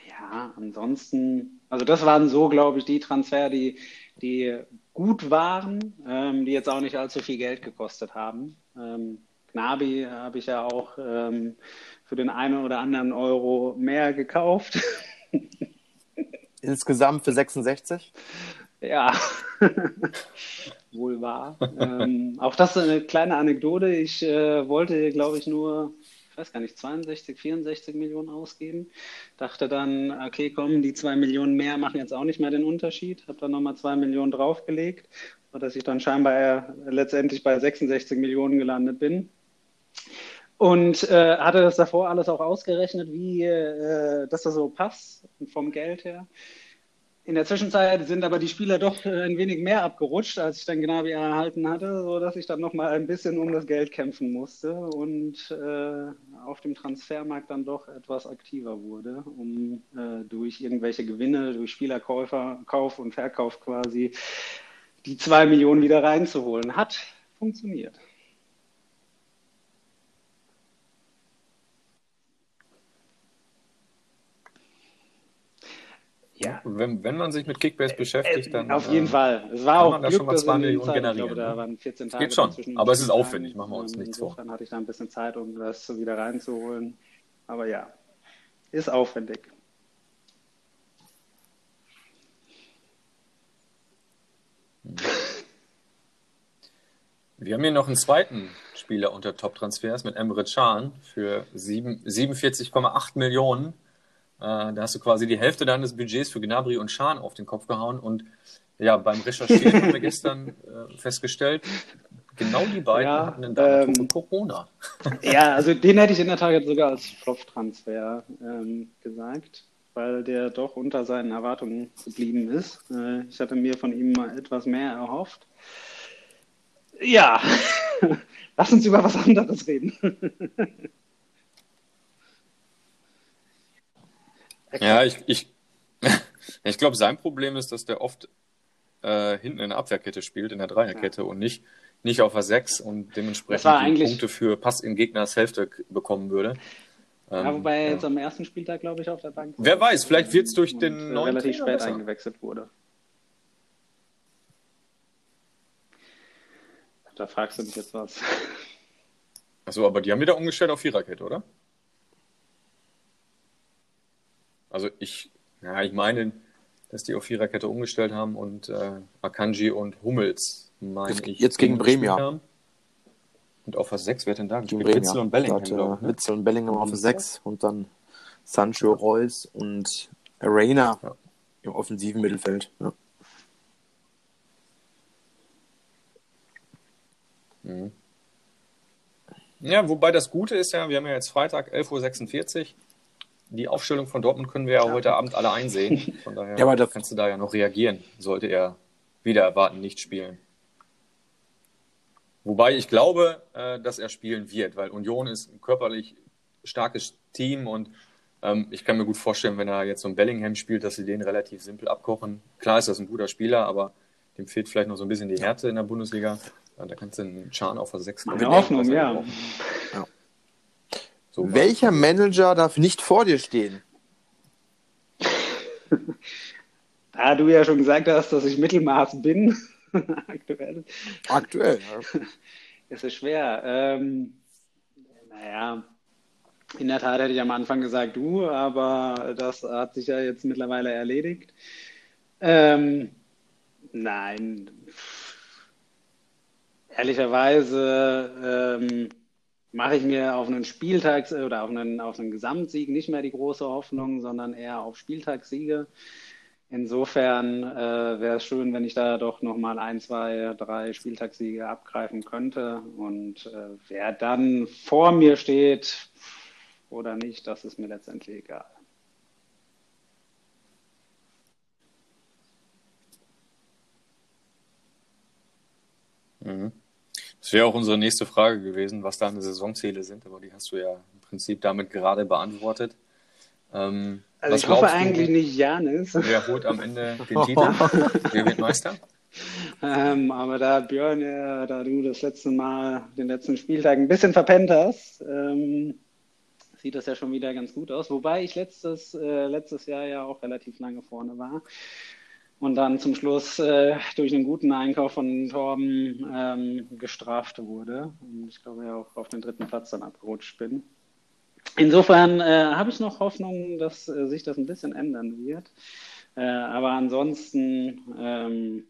ja, ansonsten, also das waren so, glaube ich, die Transfer, die, die gut waren, ähm, die jetzt auch nicht allzu viel Geld gekostet haben. Ähm, Gnabi habe ich ja auch ähm, für den einen oder anderen Euro mehr gekauft. Insgesamt für 66? Ja, wohl wahr. ähm, auch das ist eine kleine Anekdote. Ich äh, wollte, glaube ich, nur, ich weiß gar nicht, 62, 64 Millionen ausgeben. Dachte dann, okay, komm, die zwei Millionen mehr machen jetzt auch nicht mehr den Unterschied. Habe dann nochmal zwei Millionen draufgelegt, sodass ich dann scheinbar äh, letztendlich bei 66 Millionen gelandet bin. Und äh, hatte das davor alles auch ausgerechnet, wie äh, dass das so passt vom Geld her. In der Zwischenzeit sind aber die Spieler doch äh, ein wenig mehr abgerutscht, als ich dann Gnabry erhalten hatte, sodass ich dann nochmal ein bisschen um das Geld kämpfen musste und äh, auf dem Transfermarkt dann doch etwas aktiver wurde, um äh, durch irgendwelche Gewinne, durch Spielerkäufer, Kauf und Verkauf quasi die zwei Millionen wieder reinzuholen. Hat funktioniert. Ja. Wenn, wenn man sich mit Kickbase beschäftigt, dann. Auf jeden äh, Fall. Es war auch Glück, da schon mal zwei Millionen Zeit, generieren. Ich glaube, da waren 14 Tage. Geht schon, aber es ist aufwendig, machen wir uns nichts vor. Dann hatte ich da ein bisschen Zeit, um das so wieder reinzuholen. Aber ja, ist aufwendig. Wir haben hier noch einen zweiten Spieler unter Top-Transfers mit Emre Can für 47,8 Millionen. Äh, da hast du quasi die Hälfte deines Budgets für Gnabry und Schan auf den Kopf gehauen. Und ja, beim Recherchieren haben wir gestern äh, festgestellt, genau die beiden ja, hatten in deinem ähm, Corona. Ja, also den hätte ich in der Tat jetzt sogar als Flop-Transfer ähm, gesagt, weil der doch unter seinen Erwartungen geblieben ist. Äh, ich hatte mir von ihm mal etwas mehr erhofft. Ja, lass uns über was anderes reden. Ja, ich, ich, ich glaube, sein Problem ist, dass der oft äh, hinten in der Abwehrkette spielt, in der Dreierkette ja. und nicht, nicht auf der 6 und dementsprechend die Punkte für Pass in Gegners Hälfte bekommen würde. Ja, ähm, wobei er jetzt am ersten Spieltag, glaube ich, auf der Bank Wer weiß, vielleicht wird es durch den äh, neuen relativ spät besser. eingewechselt wurde. Da fragst du mich jetzt was. Achso, aber die haben wieder umgestellt auf Viererkette, oder? Also ich, ja, ich meine, dass die auf Viererkette umgestellt haben und äh, Akanji und Hummels, meine jetzt, ich. Jetzt gegen Bremen, ja. Und auf was 6 wird denn da gespielt? Witzel und Bellingham. Hat, äh, ne? Witzel und Bellingham auf 6 und dann Sancho, Reus und Arena ja. im offensiven Mittelfeld. Ja. Mhm. Ja, wobei das Gute ist ja, wir haben ja jetzt Freitag 11.46 Uhr die Aufstellung von Dortmund können wir ja, heute Abend alle einsehen. Von daher ja, aber da kannst du da ja noch reagieren, sollte er wieder erwarten, nicht spielen. Wobei ich glaube, äh, dass er spielen wird, weil Union ist ein körperlich starkes Team und ähm, ich kann mir gut vorstellen, wenn er jetzt so ein Bellingham spielt, dass sie den relativ simpel abkochen. Klar ist das ein guter Spieler, aber dem fehlt vielleicht noch so ein bisschen die Härte in der Bundesliga. Da kannst du einen Chan auf der 6 Meine Hoffnung, ja. ja. So Welcher Manager darf nicht vor dir stehen? da du ja schon gesagt hast, dass ich Mittelmaß bin, aktuell. Aktuell, ja. Ist es schwer. Ähm, naja, in der Tat hätte ich am Anfang gesagt du, aber das hat sich ja jetzt mittlerweile erledigt. Ähm, nein, ehrlicherweise ähm, mache ich mir auf einen Spieltags- oder auf einen, auf einen Gesamtsieg nicht mehr die große Hoffnung, sondern eher auf Spieltagssiege. insofern äh, wäre es schön, wenn ich da doch nochmal ein, zwei, drei Spieltagssiege abgreifen könnte. Und äh, wer dann vor mir steht oder nicht, das ist mir letztendlich egal. Mhm. Das wäre auch unsere nächste Frage gewesen, was deine Saisonziele sind, aber die hast du ja im Prinzip damit gerade beantwortet. Ähm, also ich hoffe eigentlich nicht Janis. Wer holt am Ende den Titel? Wer wird Meister? Ähm, aber da Björn, ja, da du das letzte Mal den letzten Spieltag ein bisschen verpennt hast, ähm, sieht das ja schon wieder ganz gut aus. Wobei ich letztes, äh, letztes Jahr ja auch relativ lange vorne war und dann zum Schluss äh, durch einen guten Einkauf von Torben ähm, gestraft wurde. Und ich glaube ja auch auf den dritten Platz dann abgerutscht bin. Insofern äh, habe ich noch Hoffnung, dass äh, sich das ein bisschen ändern wird. Äh, aber ansonsten, ähm,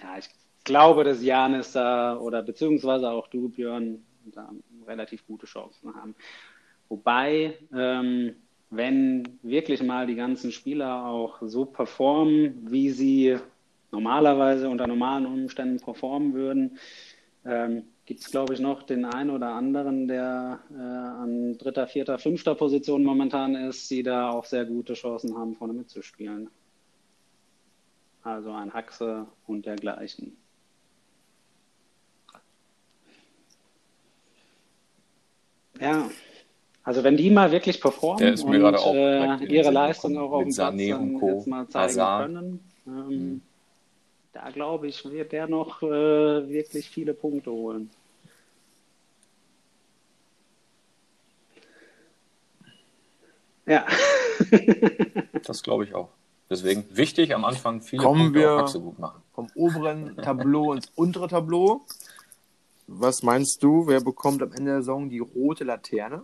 ja, ich glaube, dass Janis da oder beziehungsweise auch du, Björn, da relativ gute Chancen haben. Wobei, ähm, wenn wirklich mal die ganzen Spieler auch so performen, wie sie normalerweise unter normalen Umständen performen würden, ähm, gibt es, glaube ich, noch den einen oder anderen, der äh, an dritter, vierter, fünfter Position momentan ist, die da auch sehr gute Chancen haben, vorne mitzuspielen. Also ein Haxe und dergleichen. Ja, also wenn die mal wirklich performen und äh, ihre Leistung auch auf dem Platz dann jetzt mal zeigen Hazard. können, ähm, mhm. da glaube ich, wird der noch äh, wirklich viele Punkte holen. Ja. das glaube ich auch. Deswegen wichtig am Anfang viele Kommen Punkte wir auf gut machen. Vom oberen Tableau ins untere Tableau. Was meinst du, wer bekommt am Ende der Saison die rote Laterne?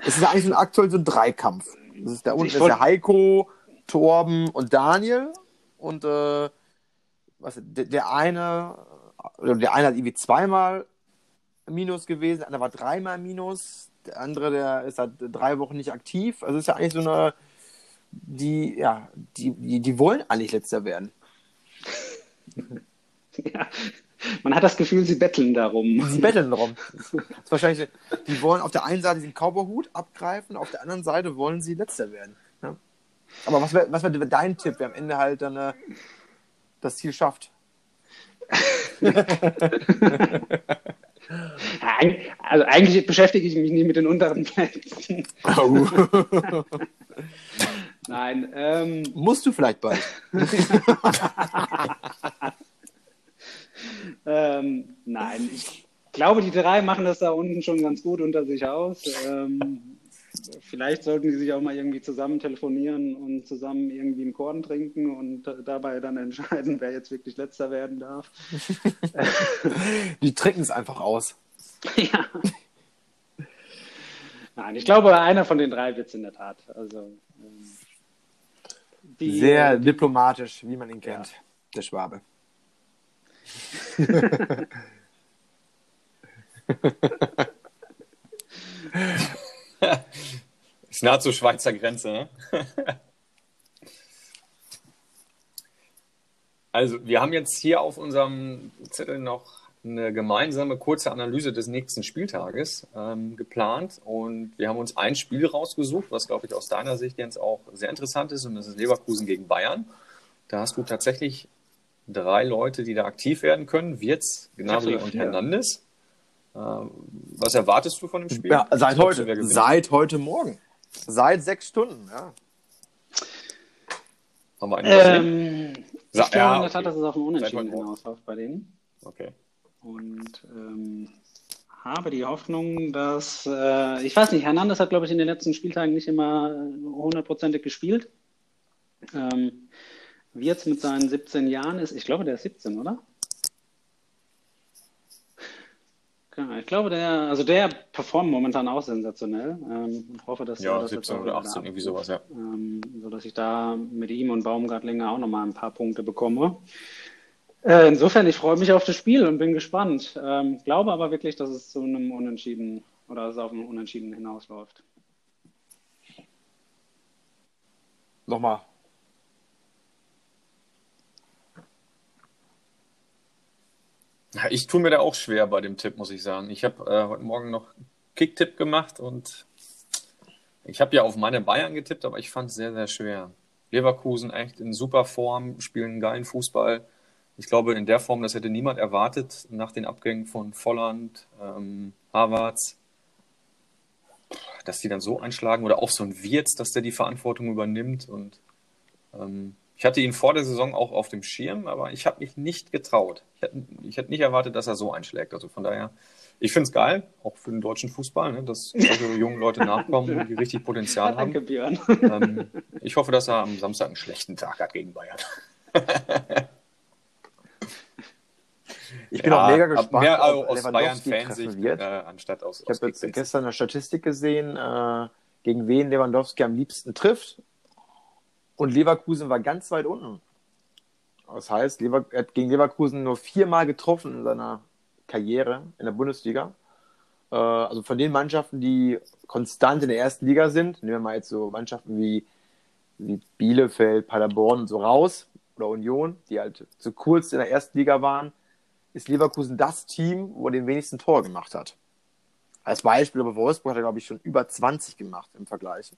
Es ist eigentlich so ein, aktuell so ein Dreikampf. Das ist da unten ist der Heiko, Torben und Daniel. Und äh, was, der, der eine, der eine hat irgendwie zweimal Minus gewesen, der andere war dreimal Minus, der andere, der ist seit drei Wochen nicht aktiv. Also ist ja eigentlich so eine, die, ja, die, die, die wollen eigentlich letzter werden. ja, man hat das Gefühl, sie betteln darum. Sie betteln darum. Wahrscheinlich, die wollen auf der einen Seite den Cowboyhut abgreifen, auf der anderen Seite wollen sie letzter werden. Ja? Aber was wäre was wär dein Tipp, wer am Ende halt dann äh, das Ziel schafft? also eigentlich beschäftige ich mich nicht mit den unteren Plätzen. Oh. Nein. Ähm, Musst du vielleicht bald. ähm, nein, ich glaube, die drei machen das da unten schon ganz gut unter sich aus. Ähm, vielleicht sollten die sich auch mal irgendwie zusammen telefonieren und zusammen irgendwie einen Korn trinken und dabei dann entscheiden, wer jetzt wirklich letzter werden darf. die trinken es einfach aus. ja. Nein, ich glaube, einer von den drei wird es in der Tat. Also, ähm, die, Sehr diplomatisch, wie man ihn kennt, ja. der Schwabe. ist nah zur Schweizer Grenze, ne? also, wir haben jetzt hier auf unserem Zettel noch eine gemeinsame kurze Analyse des nächsten Spieltages ähm, geplant und wir haben uns ein Spiel rausgesucht, was, glaube ich, aus deiner Sicht, Jens, auch sehr interessant ist und das ist Leverkusen gegen Bayern. Da hast du tatsächlich drei Leute, die da aktiv werden können, Wirtz, Gnabry und Hernandez. Ähm, was erwartest du von dem Spiel? Ja, seit heute, seit heute Morgen. Seit sechs Stunden, ja. Haben wir einen ähm, Ich glaube ja, in der Tat, dass es auf ein Unentschieden hinausläuft bei denen. Okay. Und ähm, habe die Hoffnung, dass, äh, ich weiß nicht, Hernandez hat, glaube ich, in den letzten Spieltagen nicht immer hundertprozentig gespielt. Ähm, wie jetzt mit seinen 17 Jahren ist, ich glaube, der ist 17, oder? Ja, ich glaube, der, also der performt momentan auch sensationell. Ähm, und hoffe, dass ja, er das 17 oder 18, irgendwie sowas, ja. Ähm, sodass ich da mit ihm und Baumgartlinger auch nochmal ein paar Punkte bekomme. Äh, insofern, ich freue mich auf das Spiel und bin gespannt. Ähm, glaube aber wirklich, dass es zu einem Unentschieden oder dass es auf einem Unentschieden hinausläuft. nochmal. Ich tue mir da auch schwer bei dem Tipp, muss ich sagen. Ich habe äh, heute Morgen noch Kick-Tipp gemacht und ich habe ja auf meine Bayern getippt, aber ich fand es sehr, sehr schwer. Leverkusen echt in super Form, spielen geilen Fußball. Ich glaube, in der Form, das hätte niemand erwartet nach den Abgängen von Volland, ähm, Havertz, dass die dann so einschlagen oder auch so ein Wirtz, dass der die Verantwortung übernimmt. Und ähm, ich hatte ihn vor der Saison auch auf dem Schirm, aber ich habe mich nicht getraut. Ich hätte, ich hätte nicht erwartet, dass er so einschlägt. Also von daher, ich finde es geil, auch für den deutschen Fußball, ne, dass solche jungen Leute nachkommen, die richtig Potenzial haben. Danke, Björn. Ähm, ich hoffe, dass er am Samstag einen schlechten Tag hat gegen Bayern. Ich bin auch mega gespannt, mehr ob aus Bayern-Fansicht wird. äh, anstatt aus, Ich habe jetzt gestern eine Statistik gesehen, äh, gegen wen Lewandowski am liebsten trifft. Und Leverkusen war ganz weit unten. Das heißt, Lever er hat gegen Leverkusen nur viermal getroffen in seiner Karriere in der Bundesliga. Äh, also von den Mannschaften, die konstant in der ersten Liga sind, nehmen wir mal jetzt so Mannschaften wie, wie Bielefeld, Paderborn und so raus, oder Union, die halt so kurz in der ersten Liga waren, ist Leverkusen das Team, wo er den wenigsten Tor gemacht hat. Als Beispiel, aber Wolfsburg hat er, glaube ich, schon über 20 gemacht im Vergleich.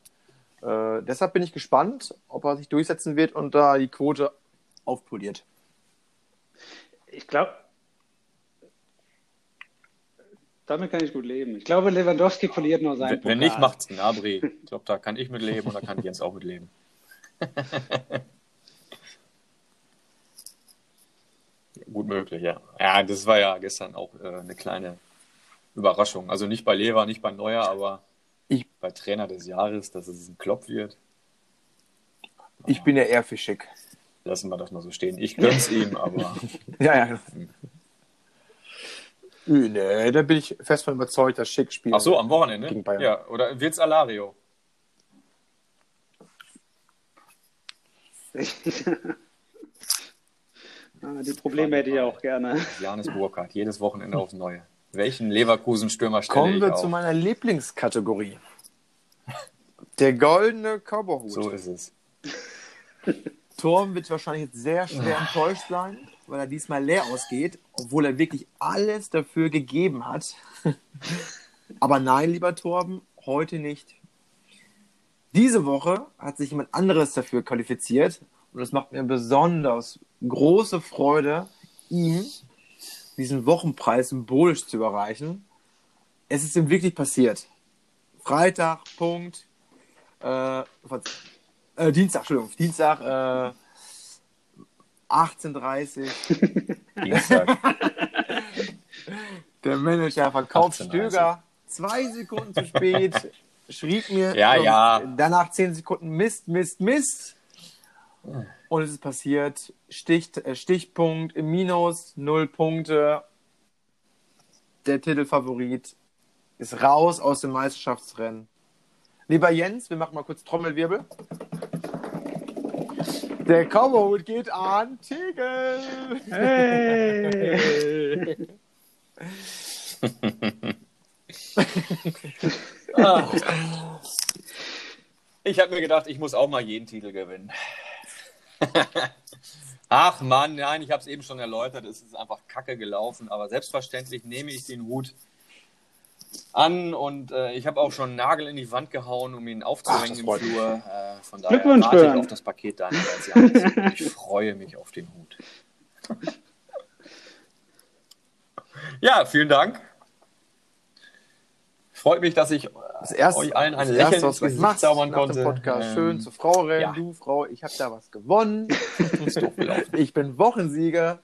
Äh, deshalb bin ich gespannt, ob er sich durchsetzen wird und da die Quote aufpoliert. Ich glaube, damit kann ich gut leben. Ich glaube, Lewandowski verliert nur seinen Wenn, wenn nicht, macht's Gnabry. Ich glaube, da kann ich mit leben und da kann Jens auch mit leben. Gut möglich, ja. Ja, das war ja gestern auch äh, eine kleine Überraschung. Also nicht bei Lever, nicht bei Neuer, aber bei Trainer des Jahres, dass es ein Klopp wird. Ich bin ja eher für schick. Lassen wir das mal so stehen. Ich gönn's ihm, aber Ja, ja. Nee, da bin ich fest von überzeugt, dass Schick spielt. ach so, am Wochenende. Gegen Bayern. Ja, oder wird's Alario? Ah, die Probleme hätte ich auch gerne. Janis Burkhardt, jedes Wochenende aufs Neue. Welchen Leverkusen-Stürmer stelle Kommen ich wir auf? zu meiner Lieblingskategorie. Der goldene Cowboyhut. So ist es. Torben wird wahrscheinlich jetzt sehr schwer enttäuscht sein, weil er diesmal leer ausgeht, obwohl er wirklich alles dafür gegeben hat. Aber nein, lieber Torben, heute nicht. Diese Woche hat sich jemand anderes dafür qualifiziert und es macht mir besonders große Freude, ihm diesen Wochenpreis symbolisch zu überreichen. Es ist ihm wirklich passiert. Freitag, Punkt. Äh, äh, Dienstag, Entschuldigung, Dienstag, äh, 18.30 Dienstag. Der Manager verkauft 18:30. Stöger zwei Sekunden zu spät, schrieb mir Ja, ja. danach zehn Sekunden Mist, Mist, Mist. Und es ist passiert. Stich, äh, Stichpunkt im Minus, null Punkte. Der Titelfavorit ist raus aus dem Meisterschaftsrennen. Lieber Jens, wir machen mal kurz Trommelwirbel. Der Cowboy geht an Tegel. Hey! Ich habe mir gedacht, ich muss auch mal jeden Titel gewinnen. Ach Mann, nein, ich habe es eben schon erläutert, es ist einfach kacke gelaufen, aber selbstverständlich nehme ich den Hut an und äh, ich habe auch schon einen Nagel in die Wand gehauen, um ihn aufzuhängen im. Flur. Äh, von daher Glückwunsch, warte ich auf das Paket Janis. Ich freue mich auf den Hut. Ja, vielen Dank. Freut mich, dass ich Das erste, euch allen ein Lächeln ins Gesicht zaubern konnte. dem Podcast. Ähm, Schön zur Frau rennen. ja. Du, Frau, ich habe da was gewonnen. Ich bin Wochensieger.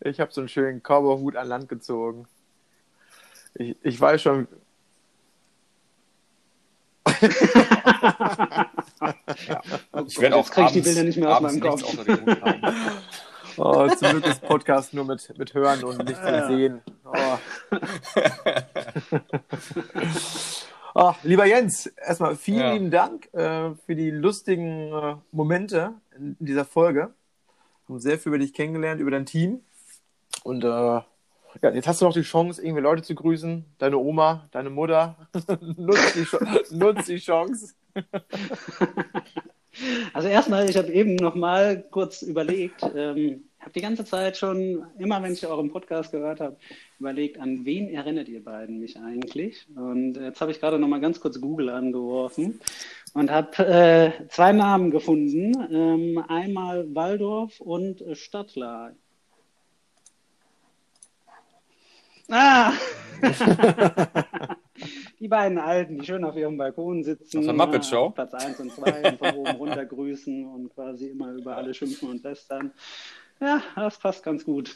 Ich habe so einen schönen Cowboyhut an Land gezogen. Ich, ich weiß schon. Ich werde auch Jetzt krieg ich die Bilder nicht mehr aus meinem Kopf. Oh, zum Glück ist Podcast nur mit, mit Hören und nicht mit Sehen. Oh. Ah, lieber Jens, erstmal vielen Ja. lieben Dank äh, für die lustigen äh, Momente in dieser Folge. Wir haben sehr viel über dich kennengelernt, über dein Team. Und äh, ja, jetzt hast du noch die Chance, irgendwie Leute zu grüßen. Deine Oma, deine Mutter. nutz, die, nutz die Chance. Also erstmal, ich habe eben noch mal kurz überlegt, ähm, habe die ganze Zeit schon, immer wenn ich euren Podcast gehört habe, überlegt, an wen erinnert ihr beiden mich eigentlich? Und jetzt habe ich gerade noch mal ganz kurz Google angeworfen und habe äh, zwei Namen gefunden. Ähm, einmal Waldorf und Stadtler. Ah! die beiden Alten, die schön auf ihrem Balkon sitzen. Aus der Muppet Show. Platz 1 und 2 und von oben runter grüßen und quasi immer über alle schimpfen und lästern. Ja, das passt ganz gut.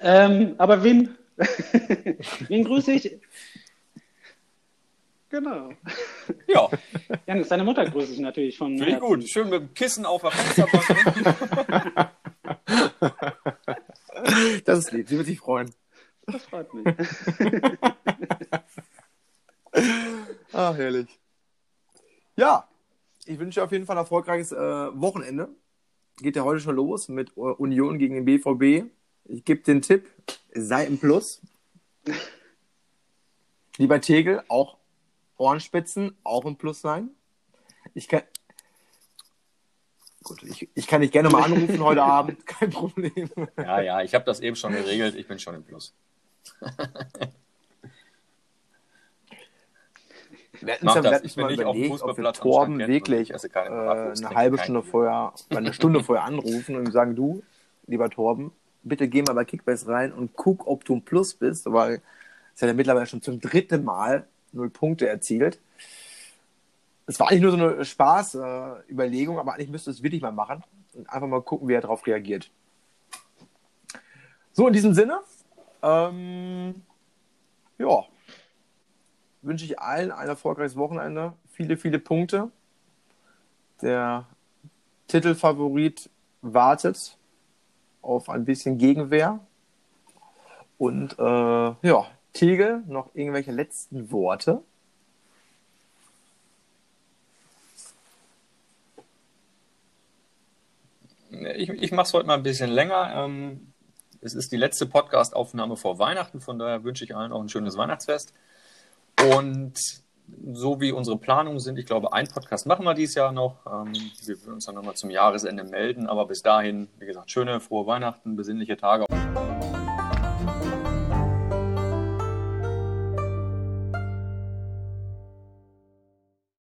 Ähm, aber wen, wen grüße ich? Genau. Ja. Janis, deine Mutter grüße ich natürlich von. Finde ich gut. Schön mit dem Kissen auf der Fensterbank. das ist lieb. Sie wird sich freuen. Das freut mich. ah, herrlich. Ja, ich wünsche auf jeden Fall ein erfolgreiches äh, Wochenende. Geht ja heute schon los mit Union gegen den BVB. Ich gebe den Tipp, sei im Plus. Lieber Tegel, auch Ohrenspitzen, auch im Plus sein. Ich kann, Gut, ich, ich kann dich gerne mal anrufen heute Abend, kein Problem. Ja, ja, ich habe das eben schon geregelt, ich bin schon im Plus. Wir hatten uns ja ich mal überlegt, ob wir Torben wirklich äh, eine halbe Stunde vorher, eine Stunde vorher anrufen und sagen, du, lieber Torben, bitte geh mal bei Kickbase rein und guck, ob du ein Plus bist, weil es hat ja mittlerweile schon zum dritten Mal null Punkte erzielt. Es war eigentlich nur so eine Spaß-Überlegung, aber eigentlich müsste es wirklich mal machen und einfach mal gucken, wie er darauf reagiert. So, in diesem Sinne, ähm, ja, wünsche ich allen ein erfolgreiches Wochenende, viele, viele Punkte. Der Titelfavorit wartet auf ein bisschen Gegenwehr. Und äh, ja, Tegel, noch irgendwelche letzten Worte? Ich, ich mache es heute mal ein bisschen länger. Ähm, es ist die letzte Podcast-Aufnahme vor Weihnachten, von daher wünsche ich allen auch ein schönes Weihnachtsfest. Und so wie unsere Planungen sind, ich glaube, ein Podcast machen wir dieses Jahr noch. Ähm, wir würden uns dann nochmal zum Jahresende melden. Aber bis dahin, wie gesagt, schöne, frohe Weihnachten, besinnliche Tage.